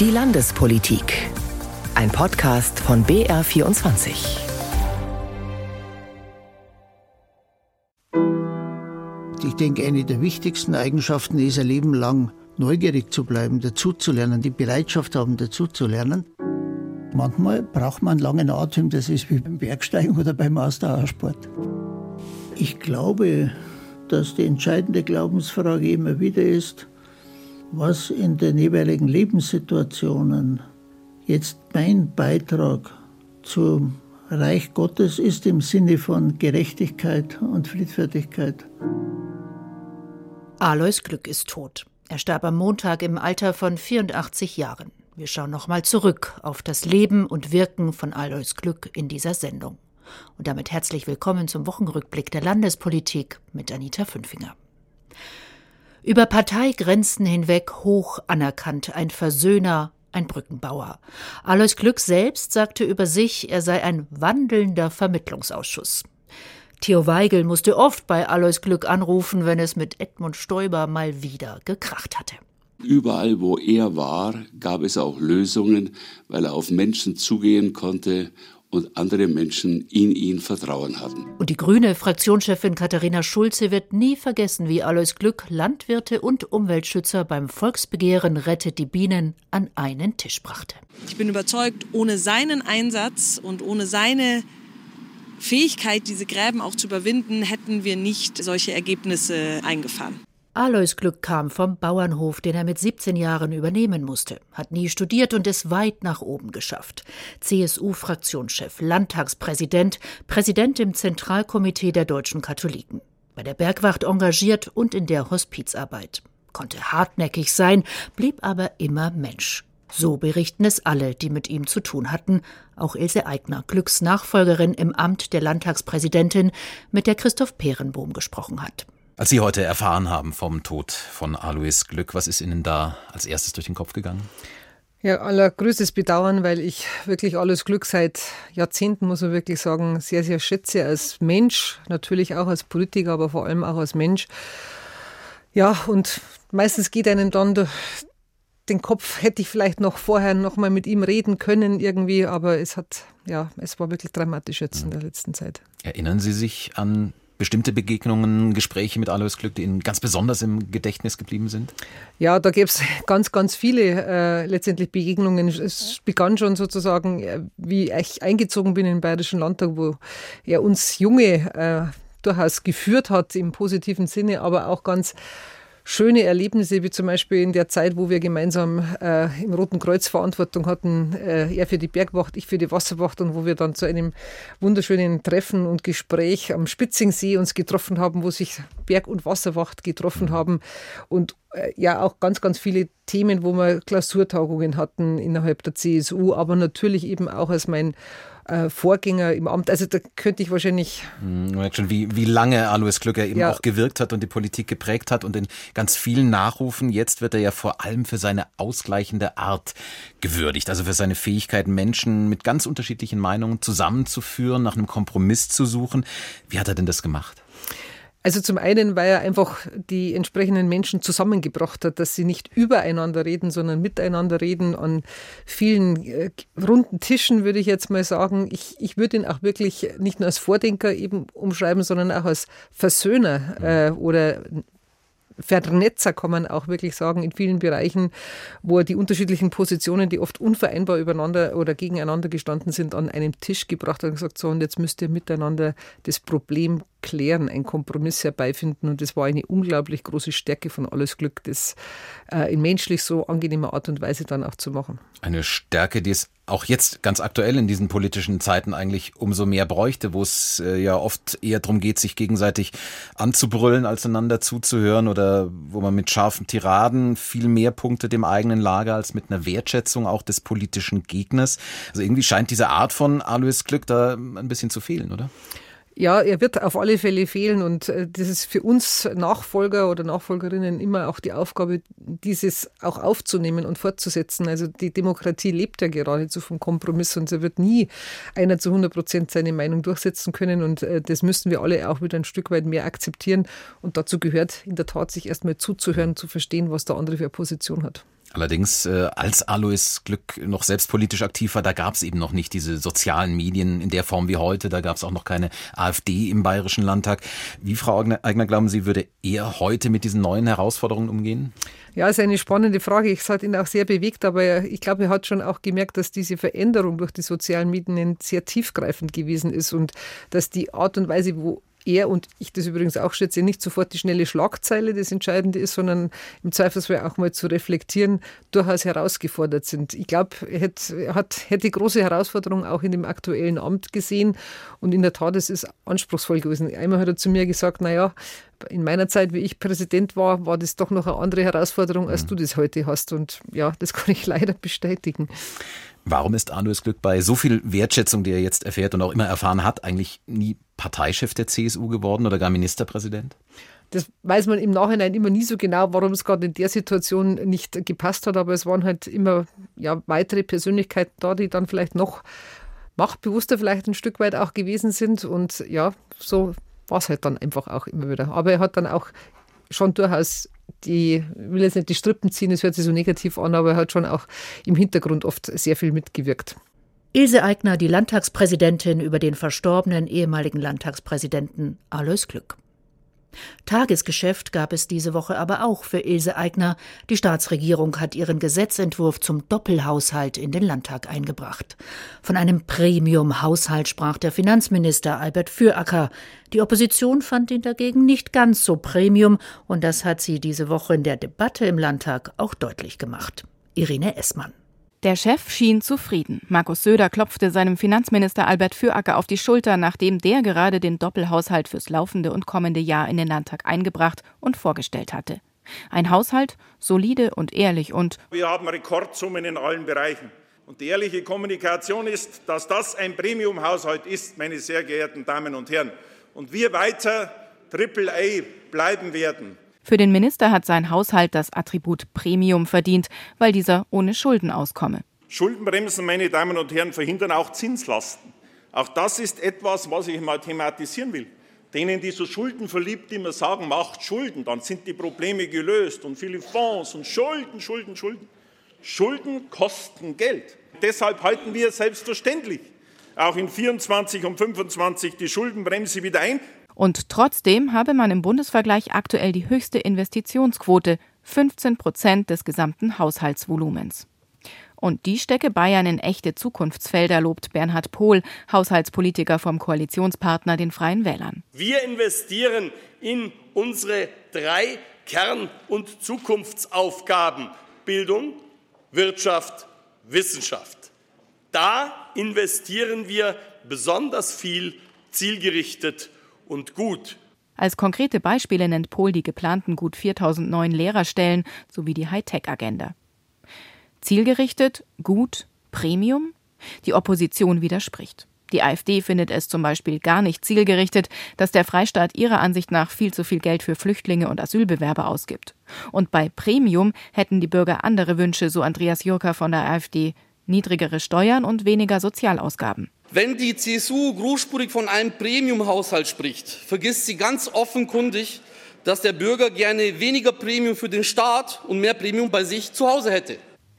Die Landespolitik. Ein Podcast von BR24. Ich denke, eine der wichtigsten Eigenschaften ist, ein Leben lang neugierig zu bleiben, dazuzulernen, die Bereitschaft haben, dazuzulernen. Manchmal braucht man einen langen Atem, das ist wie beim Bergsteigen oder beim Ausdauersport. Ich glaube, dass die entscheidende Glaubensfrage immer wieder ist, was in den jeweiligen Lebenssituationen jetzt mein Beitrag zum Reich Gottes ist im Sinne von Gerechtigkeit und Friedfertigkeit. Alois Glück ist tot. Er starb am Montag im Alter von 84 Jahren. Wir schauen nochmal zurück auf das Leben und Wirken von Alois Glück in dieser Sendung. Und damit herzlich willkommen zum Wochenrückblick der Landespolitik mit Anita Fünfinger. Über Parteigrenzen hinweg hoch anerkannt, ein Versöhner, ein Brückenbauer. Alois Glück selbst sagte über sich, er sei ein wandelnder Vermittlungsausschuss. Theo Weigel musste oft bei Alois Glück anrufen, wenn es mit Edmund Stoiber mal wieder gekracht hatte. Überall, wo er war, gab es auch Lösungen, weil er auf Menschen zugehen konnte und andere Menschen in ihn Vertrauen hatten. Und die grüne Fraktionschefin Katharina Schulze wird nie vergessen, wie Alois Glück Landwirte und Umweltschützer beim Volksbegehren Rettet die Bienen an einen Tisch brachte. Ich bin überzeugt, ohne seinen Einsatz und ohne seine Fähigkeit, diese Gräben auch zu überwinden, hätten wir nicht solche Ergebnisse eingefahren. Alois Glück kam vom Bauernhof, den er mit 17 Jahren übernehmen musste, hat nie studiert und es weit nach oben geschafft. CSU-Fraktionschef, Landtagspräsident, Präsident im Zentralkomitee der deutschen Katholiken. Bei der Bergwacht engagiert und in der Hospizarbeit. Konnte hartnäckig sein, blieb aber immer Mensch. So berichten es alle, die mit ihm zu tun hatten, auch Ilse Eigner, Glücks Nachfolgerin im Amt der Landtagspräsidentin, mit der Christoph Perenbohm gesprochen hat. Als Sie heute erfahren haben vom Tod von Alois Glück, was ist Ihnen da als erstes durch den Kopf gegangen? Ja, allergrößtes Bedauern, weil ich wirklich alles Glück seit Jahrzehnten, muss man wirklich sagen, sehr, sehr schätze als Mensch, natürlich auch als Politiker, aber vor allem auch als Mensch. Ja, und meistens geht einem dann durch den Kopf, hätte ich vielleicht noch vorher noch mal mit ihm reden können irgendwie, aber es hat, ja, es war wirklich dramatisch jetzt in der letzten Zeit. Erinnern Sie sich an bestimmte Begegnungen, Gespräche mit Alois Glück, die Ihnen ganz besonders im Gedächtnis geblieben sind? Ja, da gäbe es ganz, ganz viele äh, letztendlich Begegnungen. Es begann schon sozusagen, äh, wie ich eingezogen bin in den Bayerischen Landtag, wo er uns Junge äh, durchaus geführt hat im positiven Sinne, aber auch ganz schöne Erlebnisse, wie zum Beispiel in der Zeit, wo wir gemeinsam äh, im Roten Kreuz Verantwortung hatten, äh, er für die Bergwacht, ich für die Wasserwacht und wo wir dann zu einem wunderschönen Treffen und Gespräch am Spitzingsee uns getroffen haben, wo sich Berg- und Wasserwacht getroffen haben und äh, ja auch ganz, ganz viele Themen, wo wir Klausurtagungen hatten innerhalb der CSU, aber natürlich eben auch als mein äh, Vorgänger im Amt. Also da könnte ich wahrscheinlich. Man merkt schon, wie, wie lange Alois Glücker eben ja. auch gewirkt hat und die Politik geprägt hat und in ganz vielen Nachrufen. Jetzt wird er ja vor allem für seine ausgleichende Art gewürdigt, also für seine Fähigkeit, Menschen mit ganz unterschiedlichen Meinungen zusammenzuführen, nach einem Kompromiss zu suchen. Wie hat er denn das gemacht? Also zum einen, weil er einfach die entsprechenden Menschen zusammengebracht hat, dass sie nicht übereinander reden, sondern miteinander reden an vielen äh, runden Tischen, würde ich jetzt mal sagen. Ich, ich würde ihn auch wirklich nicht nur als Vordenker eben umschreiben, sondern auch als Versöhner äh, oder Vernetzer, kann man auch wirklich sagen, in vielen Bereichen, wo er die unterschiedlichen Positionen, die oft unvereinbar übereinander oder gegeneinander gestanden sind, an einen Tisch gebracht hat und gesagt, so, und jetzt müsst ihr miteinander das Problem klären, einen Kompromiss herbeifinden. Und das war eine unglaublich große Stärke von Alles Glück, das äh, in menschlich so angenehmer Art und Weise dann auch zu machen. Eine Stärke, die es auch jetzt ganz aktuell in diesen politischen Zeiten eigentlich umso mehr bräuchte, wo es äh, ja oft eher darum geht, sich gegenseitig anzubrüllen, als einander zuzuhören oder wo man mit scharfen Tiraden viel mehr punktet dem eigenen Lager als mit einer Wertschätzung auch des politischen Gegners. Also irgendwie scheint diese Art von Alois Glück da ein bisschen zu fehlen, oder? Ja, er wird auf alle Fälle fehlen und äh, das ist für uns Nachfolger oder Nachfolgerinnen immer auch die Aufgabe, dieses auch aufzunehmen und fortzusetzen. Also die Demokratie lebt ja geradezu vom Kompromiss und er wird nie einer zu 100 Prozent seine Meinung durchsetzen können und äh, das müssen wir alle auch wieder ein Stück weit mehr akzeptieren und dazu gehört in der Tat, sich erstmal zuzuhören, zu verstehen, was der andere für eine Position hat. Allerdings, äh, als Alois Glück noch selbst politisch aktiv war, da gab es eben noch nicht diese sozialen Medien in der Form wie heute. Da gab es auch noch keine AfD im Bayerischen Landtag. Wie, Frau Eigner, glauben Sie, würde er heute mit diesen neuen Herausforderungen umgehen? Ja, ist eine spannende Frage. Es hat ihn auch sehr bewegt, aber ich glaube, er hat schon auch gemerkt, dass diese Veränderung durch die sozialen Medien sehr tiefgreifend gewesen ist und dass die Art und Weise, wo er und ich das übrigens auch schätze, nicht sofort die schnelle Schlagzeile das Entscheidende ist, sondern im Zweifelsfall auch mal zu reflektieren, durchaus herausgefordert sind. Ich glaube, er, hat, er hat, hätte große Herausforderungen auch in dem aktuellen Amt gesehen und in der Tat, es ist anspruchsvoll gewesen. Einmal hat er zu mir gesagt, naja, in meiner Zeit, wie ich Präsident war, war das doch noch eine andere Herausforderung, als mhm. du das heute hast. Und ja, das kann ich leider bestätigen. Warum ist Arnold Glück bei so viel Wertschätzung, die er jetzt erfährt und auch immer erfahren hat, eigentlich nie Parteichef der CSU geworden oder gar Ministerpräsident? Das weiß man im Nachhinein immer nie so genau, warum es gerade in der Situation nicht gepasst hat, aber es waren halt immer ja, weitere Persönlichkeiten da, die dann vielleicht noch machtbewusster vielleicht ein Stück weit auch gewesen sind und ja, so war es halt dann einfach auch immer wieder. Aber er hat dann auch schon durchaus die, ich will jetzt nicht die Strippen ziehen, es hört sich so negativ an, aber er hat schon auch im Hintergrund oft sehr viel mitgewirkt. Ilse Aigner, die Landtagspräsidentin über den verstorbenen ehemaligen Landtagspräsidenten Alois Glück. Tagesgeschäft gab es diese Woche aber auch für Ilse Aigner. Die Staatsregierung hat ihren Gesetzentwurf zum Doppelhaushalt in den Landtag eingebracht. Von einem Premium-Haushalt sprach der Finanzminister Albert Füracker. Die Opposition fand ihn dagegen nicht ganz so Premium und das hat sie diese Woche in der Debatte im Landtag auch deutlich gemacht. Irene Essmann. Der Chef schien zufrieden. Markus Söder klopfte seinem Finanzminister Albert Füracker auf die Schulter, nachdem der gerade den Doppelhaushalt fürs laufende und kommende Jahr in den Landtag eingebracht und vorgestellt hatte. Ein Haushalt, solide und ehrlich und Wir haben Rekordsummen in allen Bereichen. Und die ehrliche Kommunikation ist, dass das ein Premium-Haushalt ist, meine sehr geehrten Damen und Herren. Und wir weiter Triple A bleiben werden. Für den Minister hat sein Haushalt das Attribut Premium verdient, weil dieser ohne Schulden auskomme. Schuldenbremsen, meine Damen und Herren, verhindern auch Zinslasten. Auch das ist etwas, was ich mal thematisieren will. Denen, die so Schulden verliebt, immer sagen, macht Schulden, dann sind die Probleme gelöst und viele Fonds und Schulden, Schulden, Schulden. Schulden kosten Geld. Deshalb halten wir selbstverständlich auch in 24 und 25 die Schuldenbremse wieder ein. Und trotzdem habe man im Bundesvergleich aktuell die höchste Investitionsquote, 15 Prozent des gesamten Haushaltsvolumens. Und die stecke Bayern in echte Zukunftsfelder, lobt Bernhard Pohl, Haushaltspolitiker vom Koalitionspartner den Freien Wählern. Wir investieren in unsere drei Kern- und Zukunftsaufgaben Bildung, Wirtschaft, Wissenschaft. Da investieren wir besonders viel zielgerichtet und gut. Als konkrete Beispiele nennt Pohl die geplanten gut 4000 neuen Lehrerstellen sowie die Hightech-Agenda. Zielgerichtet, gut, Premium? Die Opposition widerspricht. Die AfD findet es zum Beispiel gar nicht zielgerichtet, dass der Freistaat ihrer Ansicht nach viel zu viel Geld für Flüchtlinge und Asylbewerber ausgibt. Und bei Premium hätten die Bürger andere Wünsche, so Andreas Jurka von der AfD, niedrigere Steuern und weniger Sozialausgaben. Wenn die CSU großspurig von einem Premium-Haushalt spricht, vergisst sie ganz offenkundig, dass der Bürger gerne weniger Premium für den Staat und mehr Premium bei sich zu Hause hätte.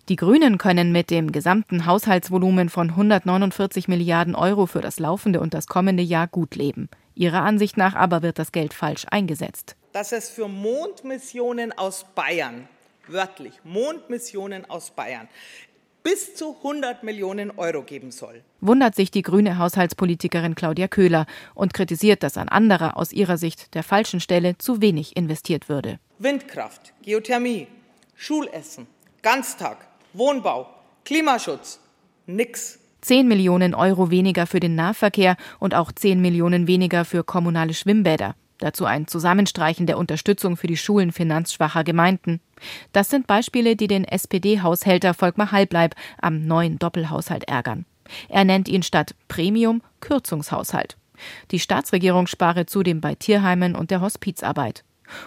Die Grünen können mit dem gesamten Haushaltsvolumen von 149 Milliarden Euro für das laufende und das kommende Jahr gut leben. Ihrer Ansicht nach aber wird das Geld falsch eingesetzt. Dass es für Mondmissionen aus Bayern, wörtlich Mondmissionen aus Bayern, bis zu 100 Millionen Euro geben soll. Wundert sich die grüne Haushaltspolitikerin Claudia Köhler und kritisiert, dass an anderer aus ihrer Sicht der falschen Stelle zu wenig investiert würde. Windkraft, Geothermie, Schulessen, Ganztag, Wohnbau, Klimaschutz, nix. 10 Millionen Euro weniger für den Nahverkehr und auch 10 Millionen weniger für kommunale Schwimmbäder. Dazu ein Zusammenstreichen der Unterstützung für die Schulen finanzschwacher Gemeinden. Das sind Beispiele, die den SPD-Haushälter Volkmar Halbleib am neuen Doppelhaushalt ärgern. Er nennt ihn statt Premium Kürzungshaushalt. Die Staatsregierung spare zudem bei Tierheimen und der Hospizarbeit.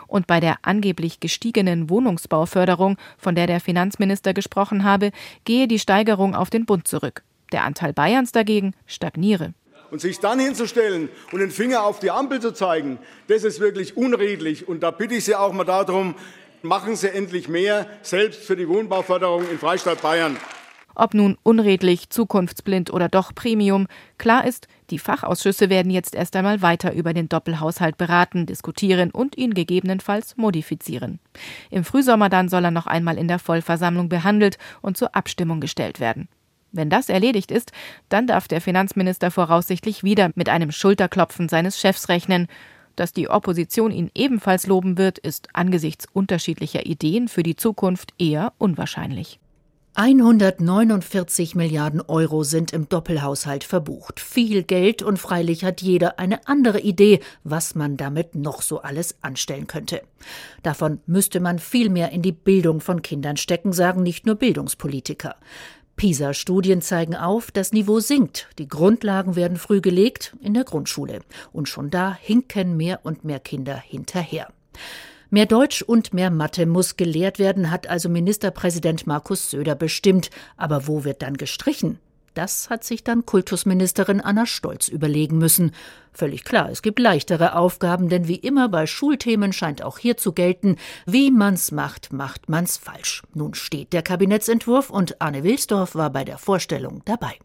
Und bei der angeblich gestiegenen Wohnungsbauförderung, von der der Finanzminister gesprochen habe, gehe die Steigerung auf den Bund zurück. Der Anteil Bayerns dagegen stagniere. Und sich dann hinzustellen und den Finger auf die Ampel zu zeigen, das ist wirklich unredlich. Und da bitte ich Sie auch mal darum, Machen Sie endlich mehr, selbst für die Wohnbauförderung in Freistaat Bayern. Ob nun unredlich, zukunftsblind oder doch Premium, klar ist, die Fachausschüsse werden jetzt erst einmal weiter über den Doppelhaushalt beraten, diskutieren und ihn gegebenenfalls modifizieren. Im Frühsommer dann soll er noch einmal in der Vollversammlung behandelt und zur Abstimmung gestellt werden. Wenn das erledigt ist, dann darf der Finanzminister voraussichtlich wieder mit einem Schulterklopfen seines Chefs rechnen. Dass die Opposition ihn ebenfalls loben wird, ist angesichts unterschiedlicher Ideen für die Zukunft eher unwahrscheinlich. 149 Milliarden Euro sind im Doppelhaushalt verbucht. Viel Geld und freilich hat jeder eine andere Idee, was man damit noch so alles anstellen könnte. Davon müsste man viel mehr in die Bildung von Kindern stecken, sagen nicht nur Bildungspolitiker. PISA-Studien zeigen auf, das Niveau sinkt. Die Grundlagen werden früh gelegt in der Grundschule. Und schon da hinken mehr und mehr Kinder hinterher. Mehr Deutsch und mehr Mathe muss gelehrt werden, hat also Ministerpräsident Markus Söder bestimmt. Aber wo wird dann gestrichen? Das hat sich dann Kultusministerin Anna Stolz überlegen müssen. Völlig klar, es gibt leichtere Aufgaben, denn wie immer bei Schulthemen scheint auch hier zu gelten, wie man's macht, macht man's falsch. Nun steht der Kabinettsentwurf und Arne Wilsdorf war bei der Vorstellung dabei.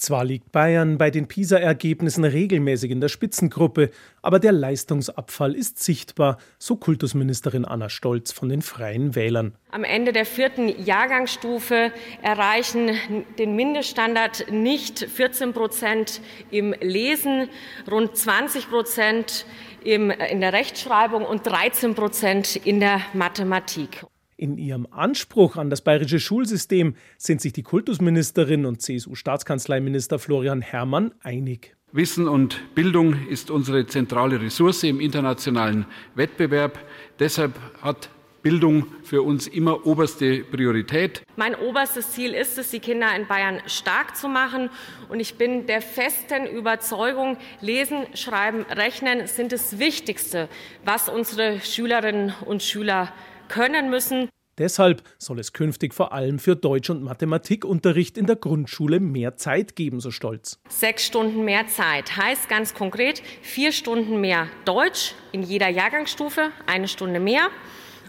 Zwar liegt Bayern bei den PISA-Ergebnissen regelmäßig in der Spitzengruppe, aber der Leistungsabfall ist sichtbar, so Kultusministerin Anna Stolz von den Freien Wählern. Am Ende der vierten Jahrgangsstufe erreichen den Mindeststandard nicht 14 Prozent im Lesen, rund 20 Prozent in der Rechtschreibung und 13 Prozent in der Mathematik. In ihrem Anspruch an das bayerische Schulsystem sind sich die Kultusministerin und CSU-Staatskanzleiminister Florian Herrmann einig. Wissen und Bildung ist unsere zentrale Ressource im internationalen Wettbewerb. Deshalb hat Bildung für uns immer oberste Priorität. Mein oberstes Ziel ist es, die Kinder in Bayern stark zu machen. Und ich bin der festen Überzeugung, Lesen, Schreiben, Rechnen sind das Wichtigste, was unsere Schülerinnen und Schüler können müssen. Deshalb soll es künftig vor allem für Deutsch- und Mathematikunterricht in der Grundschule mehr Zeit geben, so stolz. Sechs Stunden mehr Zeit heißt ganz konkret vier Stunden mehr Deutsch in jeder Jahrgangsstufe, eine Stunde mehr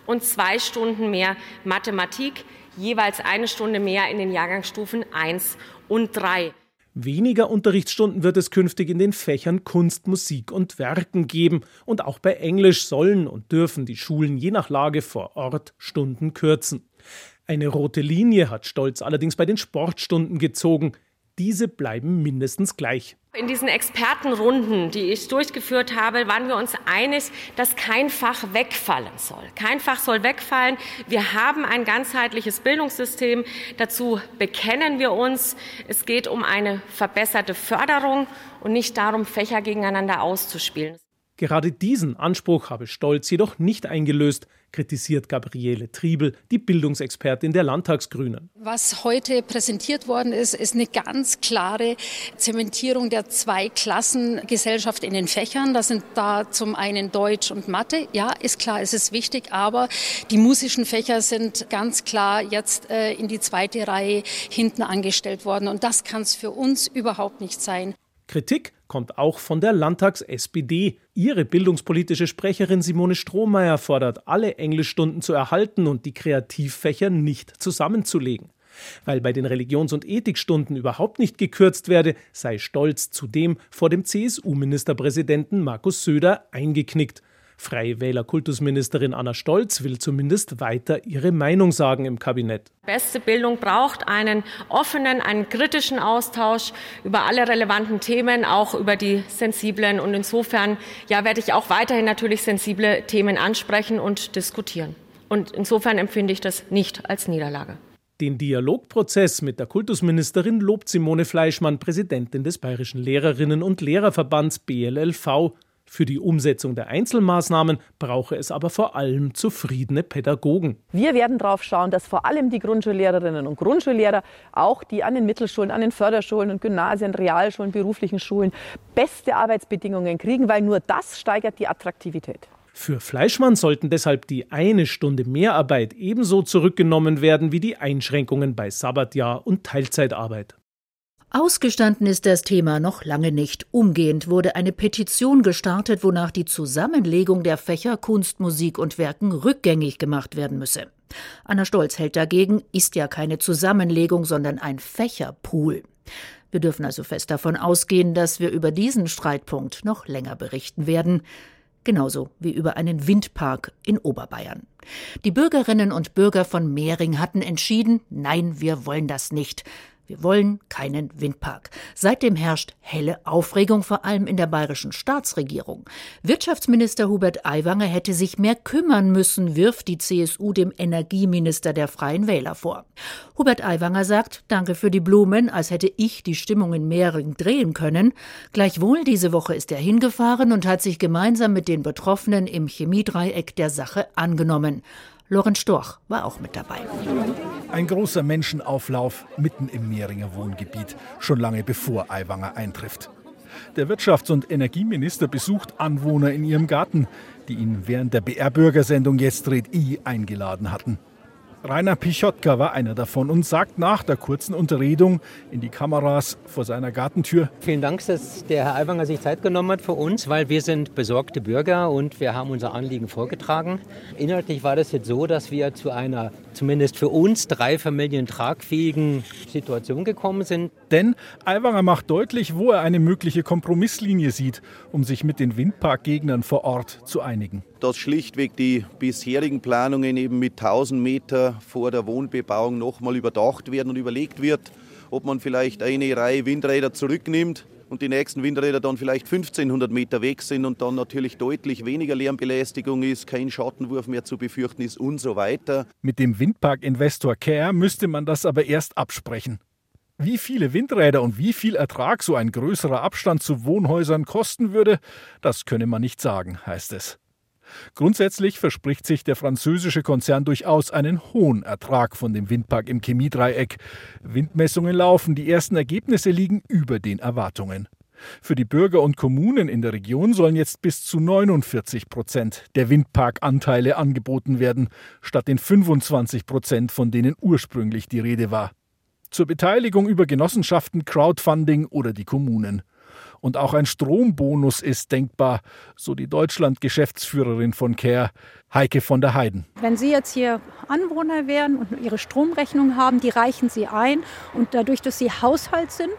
und zwei Stunden mehr Mathematik, jeweils eine Stunde mehr in den Jahrgangsstufen 1 und 3. Weniger Unterrichtsstunden wird es künftig in den Fächern Kunst, Musik und Werken geben. Und auch bei Englisch sollen und dürfen die Schulen je nach Lage vor Ort Stunden kürzen. Eine rote Linie hat Stolz allerdings bei den Sportstunden gezogen diese bleiben mindestens gleich. In diesen Expertenrunden, die ich durchgeführt habe, waren wir uns einig, dass kein Fach wegfallen soll. Kein Fach soll wegfallen. Wir haben ein ganzheitliches Bildungssystem. Dazu bekennen wir uns. Es geht um eine verbesserte Förderung und nicht darum, Fächer gegeneinander auszuspielen. Gerade diesen Anspruch habe Stolz jedoch nicht eingelöst, kritisiert Gabriele Triebel, die Bildungsexpertin der Landtagsgrünen. Was heute präsentiert worden ist, ist eine ganz klare Zementierung der Zweiklassengesellschaft in den Fächern. Das sind da zum einen Deutsch und Mathe. Ja, ist klar, es ist wichtig, aber die musischen Fächer sind ganz klar jetzt äh, in die zweite Reihe hinten angestellt worden. Und das kann es für uns überhaupt nicht sein. Kritik kommt auch von der Landtags-SPD. Ihre bildungspolitische Sprecherin Simone Strohmeier fordert, alle Englischstunden zu erhalten und die Kreativfächer nicht zusammenzulegen. Weil bei den Religions- und Ethikstunden überhaupt nicht gekürzt werde, sei Stolz zudem vor dem CSU-Ministerpräsidenten Markus Söder eingeknickt. Freie Wähler Kultusministerin Anna Stolz will zumindest weiter ihre Meinung sagen im Kabinett. Beste Bildung braucht einen offenen, einen kritischen Austausch über alle relevanten Themen, auch über die sensiblen. Und insofern ja, werde ich auch weiterhin natürlich sensible Themen ansprechen und diskutieren. Und insofern empfinde ich das nicht als Niederlage. Den Dialogprozess mit der Kultusministerin lobt Simone Fleischmann, Präsidentin des Bayerischen Lehrerinnen und Lehrerverbands BLLV. Für die Umsetzung der Einzelmaßnahmen brauche es aber vor allem zufriedene Pädagogen. Wir werden darauf schauen, dass vor allem die Grundschullehrerinnen und Grundschullehrer, auch die an den Mittelschulen, an den Förderschulen und Gymnasien, Realschulen, beruflichen Schulen beste Arbeitsbedingungen kriegen, weil nur das steigert die Attraktivität. Für Fleischmann sollten deshalb die eine Stunde Mehrarbeit ebenso zurückgenommen werden wie die Einschränkungen bei Sabbatjahr und Teilzeitarbeit. Ausgestanden ist das Thema noch lange nicht. Umgehend wurde eine Petition gestartet, wonach die Zusammenlegung der Fächer Kunst, Musik und Werken rückgängig gemacht werden müsse. Anna Stolz hält dagegen, ist ja keine Zusammenlegung, sondern ein Fächerpool. Wir dürfen also fest davon ausgehen, dass wir über diesen Streitpunkt noch länger berichten werden genauso wie über einen Windpark in Oberbayern. Die Bürgerinnen und Bürger von Mehring hatten entschieden, nein, wir wollen das nicht. Wir wollen keinen Windpark. Seitdem herrscht helle Aufregung, vor allem in der bayerischen Staatsregierung. Wirtschaftsminister Hubert Aiwanger hätte sich mehr kümmern müssen, wirft die CSU dem Energieminister der Freien Wähler vor. Hubert Aiwanger sagt, danke für die Blumen, als hätte ich die Stimmung in Mehring drehen können. Gleichwohl, diese Woche ist er hingefahren und hat sich gemeinsam mit den Betroffenen im Chemiedreieck der Sache angenommen. Lorenz Storch war auch mit dabei. Ein großer Menschenauflauf mitten im Mehringer Wohngebiet, schon lange bevor Aiwanger eintrifft. Der Wirtschafts- und Energieminister besucht Anwohner in ihrem Garten, die ihn während der BR-Bürgersendung Jetzt dreht I eingeladen hatten. Rainer Pichotka war einer davon und sagt nach der kurzen Unterredung in die Kameras vor seiner Gartentür. Vielen Dank, dass der Herr Aiwanger sich Zeit genommen hat für uns, weil wir sind besorgte Bürger und wir haben unser Anliegen vorgetragen. Inhaltlich war das jetzt so, dass wir zu einer zumindest für uns drei Familien tragfähigen Situation gekommen sind. Denn Aiwanger macht deutlich, wo er eine mögliche Kompromisslinie sieht, um sich mit den Windparkgegnern vor Ort zu einigen dass schlichtweg die bisherigen Planungen eben mit 1000 Meter vor der Wohnbebauung nochmal überdacht werden und überlegt wird, ob man vielleicht eine Reihe Windräder zurücknimmt und die nächsten Windräder dann vielleicht 1500 Meter weg sind und dann natürlich deutlich weniger Lärmbelästigung ist, kein Schattenwurf mehr zu befürchten ist und so weiter. Mit dem Windpark-Investor Care müsste man das aber erst absprechen. Wie viele Windräder und wie viel Ertrag so ein größerer Abstand zu Wohnhäusern kosten würde, das könne man nicht sagen, heißt es. Grundsätzlich verspricht sich der französische Konzern durchaus einen hohen Ertrag von dem Windpark im Chemiedreieck. Windmessungen laufen, die ersten Ergebnisse liegen über den Erwartungen. Für die Bürger und Kommunen in der Region sollen jetzt bis zu 49 Prozent der Windparkanteile angeboten werden, statt den 25 Prozent, von denen ursprünglich die Rede war. Zur Beteiligung über Genossenschaften, Crowdfunding oder die Kommunen. Und auch ein Strombonus ist denkbar, so die Deutschland-Geschäftsführerin von CARE, Heike von der Heiden. Wenn Sie jetzt hier Anwohner wären und Ihre Stromrechnung haben, die reichen Sie ein. Und dadurch, dass Sie Haushalt sind,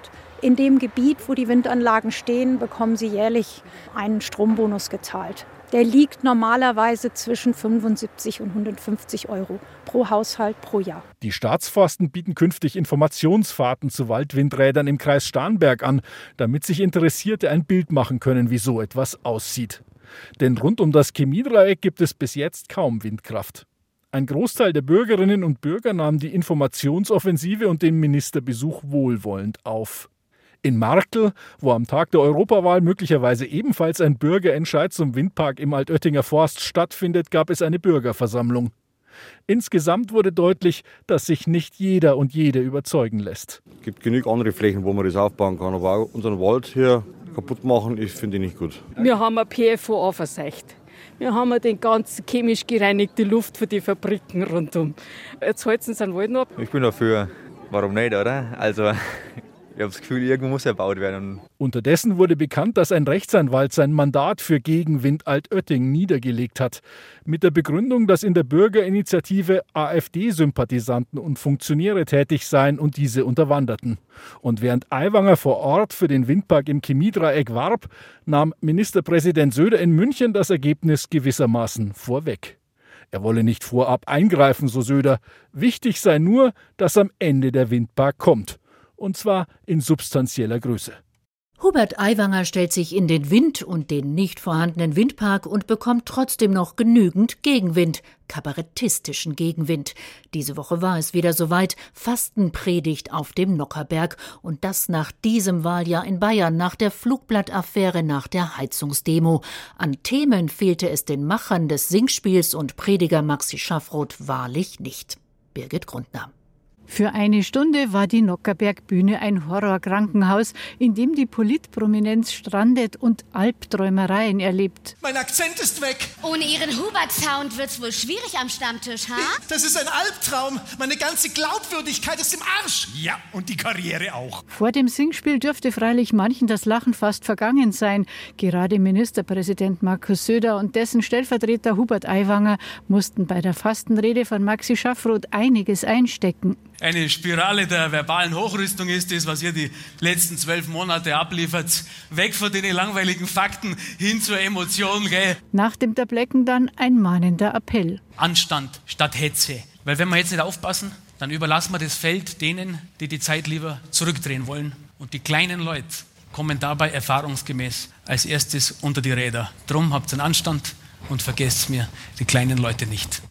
in dem Gebiet, wo die Windanlagen stehen, bekommen Sie jährlich einen Strombonus gezahlt. Der liegt normalerweise zwischen 75 und 150 Euro pro Haushalt pro Jahr. Die Staatsforsten bieten künftig Informationsfahrten zu Waldwindrädern im Kreis Starnberg an, damit sich Interessierte ein Bild machen können, wie so etwas aussieht. Denn rund um das Chemiedreieck gibt es bis jetzt kaum Windkraft. Ein Großteil der Bürgerinnen und Bürger nahm die Informationsoffensive und den Ministerbesuch wohlwollend auf. In Markl, wo am Tag der Europawahl möglicherweise ebenfalls ein Bürgerentscheid zum Windpark im Altöttinger Forst stattfindet, gab es eine Bürgerversammlung. Insgesamt wurde deutlich, dass sich nicht jeder und jede überzeugen lässt. Es gibt genug andere Flächen, wo man das aufbauen kann, aber auch unseren Wald hier kaputt machen, ich finde ich nicht gut. Wir haben ein PFOA verseicht. Wir haben den ganz chemisch gereinigte Luft für die Fabriken rundum. Jetzt halten sie den Wald noch ab. Ich bin dafür. Warum nicht, oder? Also habe das Gefühl, irgendwo muss erbaut werden. Unterdessen wurde bekannt, dass ein Rechtsanwalt sein Mandat für Gegenwind Altötting niedergelegt hat. Mit der Begründung, dass in der Bürgerinitiative AfD-Sympathisanten und Funktionäre tätig seien und diese unterwanderten. Und während Aiwanger vor Ort für den Windpark im Chemiedreieck warb, nahm Ministerpräsident Söder in München das Ergebnis gewissermaßen vorweg. Er wolle nicht vorab eingreifen, so Söder. Wichtig sei nur, dass am Ende der Windpark kommt und zwar in substanzieller Größe. Hubert Aiwanger stellt sich in den Wind und den nicht vorhandenen Windpark und bekommt trotzdem noch genügend Gegenwind, kabarettistischen Gegenwind. Diese Woche war es wieder soweit, Fastenpredigt auf dem Nockerberg und das nach diesem Wahljahr in Bayern, nach der Flugblattaffäre, nach der Heizungsdemo. An Themen fehlte es den Machern des Singspiels und Prediger Maxi Schaffroth wahrlich nicht. Birgit Grundner. Für eine Stunde war die Nockerberg-Bühne ein Horrorkrankenhaus, in dem die Politprominenz strandet und Albträumereien erlebt. Mein Akzent ist weg. Ohne Ihren Hubert-Sound wird's wohl schwierig am Stammtisch, ha? Das ist ein Albtraum. Meine ganze Glaubwürdigkeit ist im Arsch. Ja, und die Karriere auch. Vor dem Singspiel dürfte freilich manchen das Lachen fast vergangen sein. Gerade Ministerpräsident Markus Söder und dessen Stellvertreter Hubert Aiwanger mussten bei der Fastenrede von Maxi Schaffroth einiges einstecken eine Spirale der verbalen Hochrüstung ist, das, was ihr die letzten zwölf Monate abliefert. Weg von den langweiligen Fakten hin zur Emotion, gell? Nach dem Tablecken dann ein mahnender Appell. Anstand statt Hetze. Weil wenn wir jetzt nicht aufpassen, dann überlassen wir das Feld denen, die die Zeit lieber zurückdrehen wollen. Und die kleinen Leute kommen dabei erfahrungsgemäß als erstes unter die Räder. Drum habt einen Anstand und vergesst mir die kleinen Leute nicht.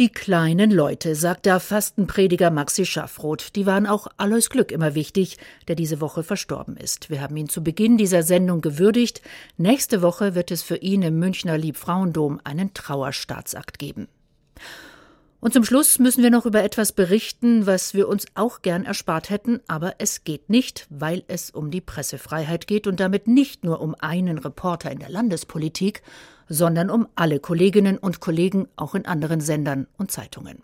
Die kleinen Leute, sagt der Fastenprediger Maxi Schaffroth, die waren auch Alois Glück immer wichtig, der diese Woche verstorben ist. Wir haben ihn zu Beginn dieser Sendung gewürdigt. Nächste Woche wird es für ihn im Münchner Liebfrauendom einen Trauerstaatsakt geben. Und zum Schluss müssen wir noch über etwas berichten, was wir uns auch gern erspart hätten, aber es geht nicht, weil es um die Pressefreiheit geht und damit nicht nur um einen Reporter in der Landespolitik, sondern um alle Kolleginnen und Kollegen auch in anderen Sendern und Zeitungen.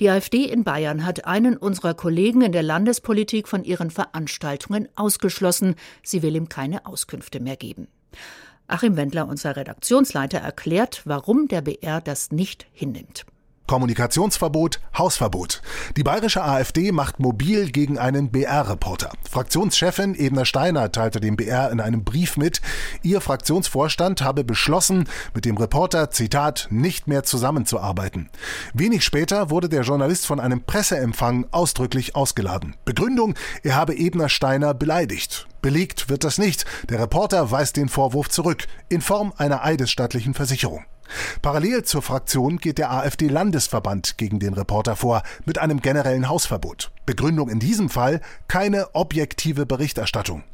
Die AfD in Bayern hat einen unserer Kollegen in der Landespolitik von ihren Veranstaltungen ausgeschlossen. Sie will ihm keine Auskünfte mehr geben. Achim Wendler, unser Redaktionsleiter, erklärt, warum der BR das nicht hinnimmt. Kommunikationsverbot, Hausverbot. Die bayerische AfD macht mobil gegen einen BR-Reporter. Fraktionschefin Ebner Steiner teilte dem BR in einem Brief mit, ihr Fraktionsvorstand habe beschlossen, mit dem Reporter, Zitat, nicht mehr zusammenzuarbeiten. Wenig später wurde der Journalist von einem Presseempfang ausdrücklich ausgeladen. Begründung, er habe Ebner Steiner beleidigt. Belegt wird das nicht. Der Reporter weist den Vorwurf zurück, in Form einer eidesstattlichen Versicherung. Parallel zur Fraktion geht der AfD-Landesverband gegen den Reporter vor mit einem generellen Hausverbot. Begründung in diesem Fall keine objektive Berichterstattung.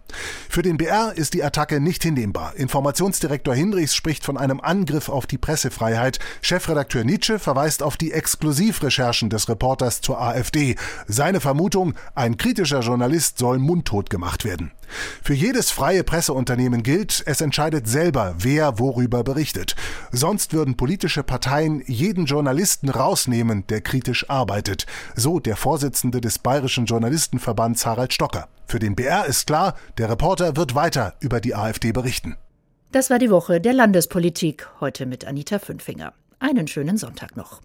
Für den BR ist die Attacke nicht hinnehmbar. Informationsdirektor Hinrichs spricht von einem Angriff auf die Pressefreiheit. Chefredakteur Nietzsche verweist auf die Exklusivrecherchen des Reporters zur AfD. Seine Vermutung, ein kritischer Journalist soll mundtot gemacht werden. Für jedes freie Presseunternehmen gilt, es entscheidet selber, wer worüber berichtet. Sonst würden politische Parteien jeden Journalisten rausnehmen, der kritisch arbeitet. So der Vorsitzende des Bayerischen Journalistenverbands Harald Stocker. Für den BR ist klar, der Reporter wird weiter über die AfD berichten. Das war die Woche der Landespolitik, heute mit Anita Fünfinger. Einen schönen Sonntag noch.